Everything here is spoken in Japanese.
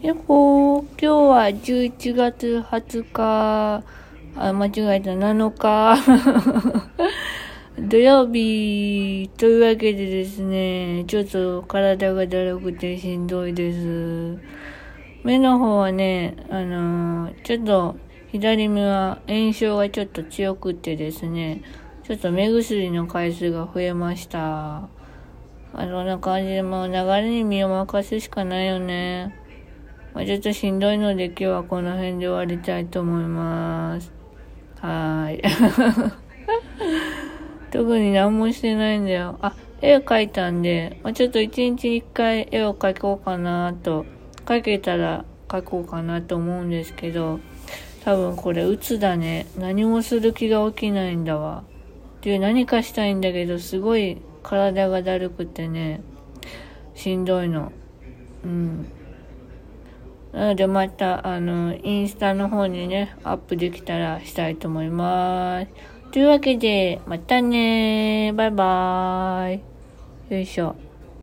やっほー、今日は11月20日、あ、間違えた、7日、土曜日、というわけでですね、ちょっと体がだるくてしんどいです。目の方はね、あのー、ちょっと左目は炎症がちょっと強くってですね、ちょっと目薬の回数が増えました。あそんな感じでもう流れに身を任すしかないよね。まあ、ちょっとしんどいので今日はこの辺で終わりたいと思います。はーい。特に何もしてないんだよ。あ、絵を描いたんで、まあ、ちょっと一日一回絵を描こうかなと、描けたら描こうかなと思うんですけど、多分これ鬱だね。何もする気が起きないんだわ。で、何かしたいんだけど、すごい体がだるくてね、しんどいの。うん。なのでまた、あの、インスタの方にね、アップできたらしたいと思います。というわけで、またねバイバーイ。よいしょ。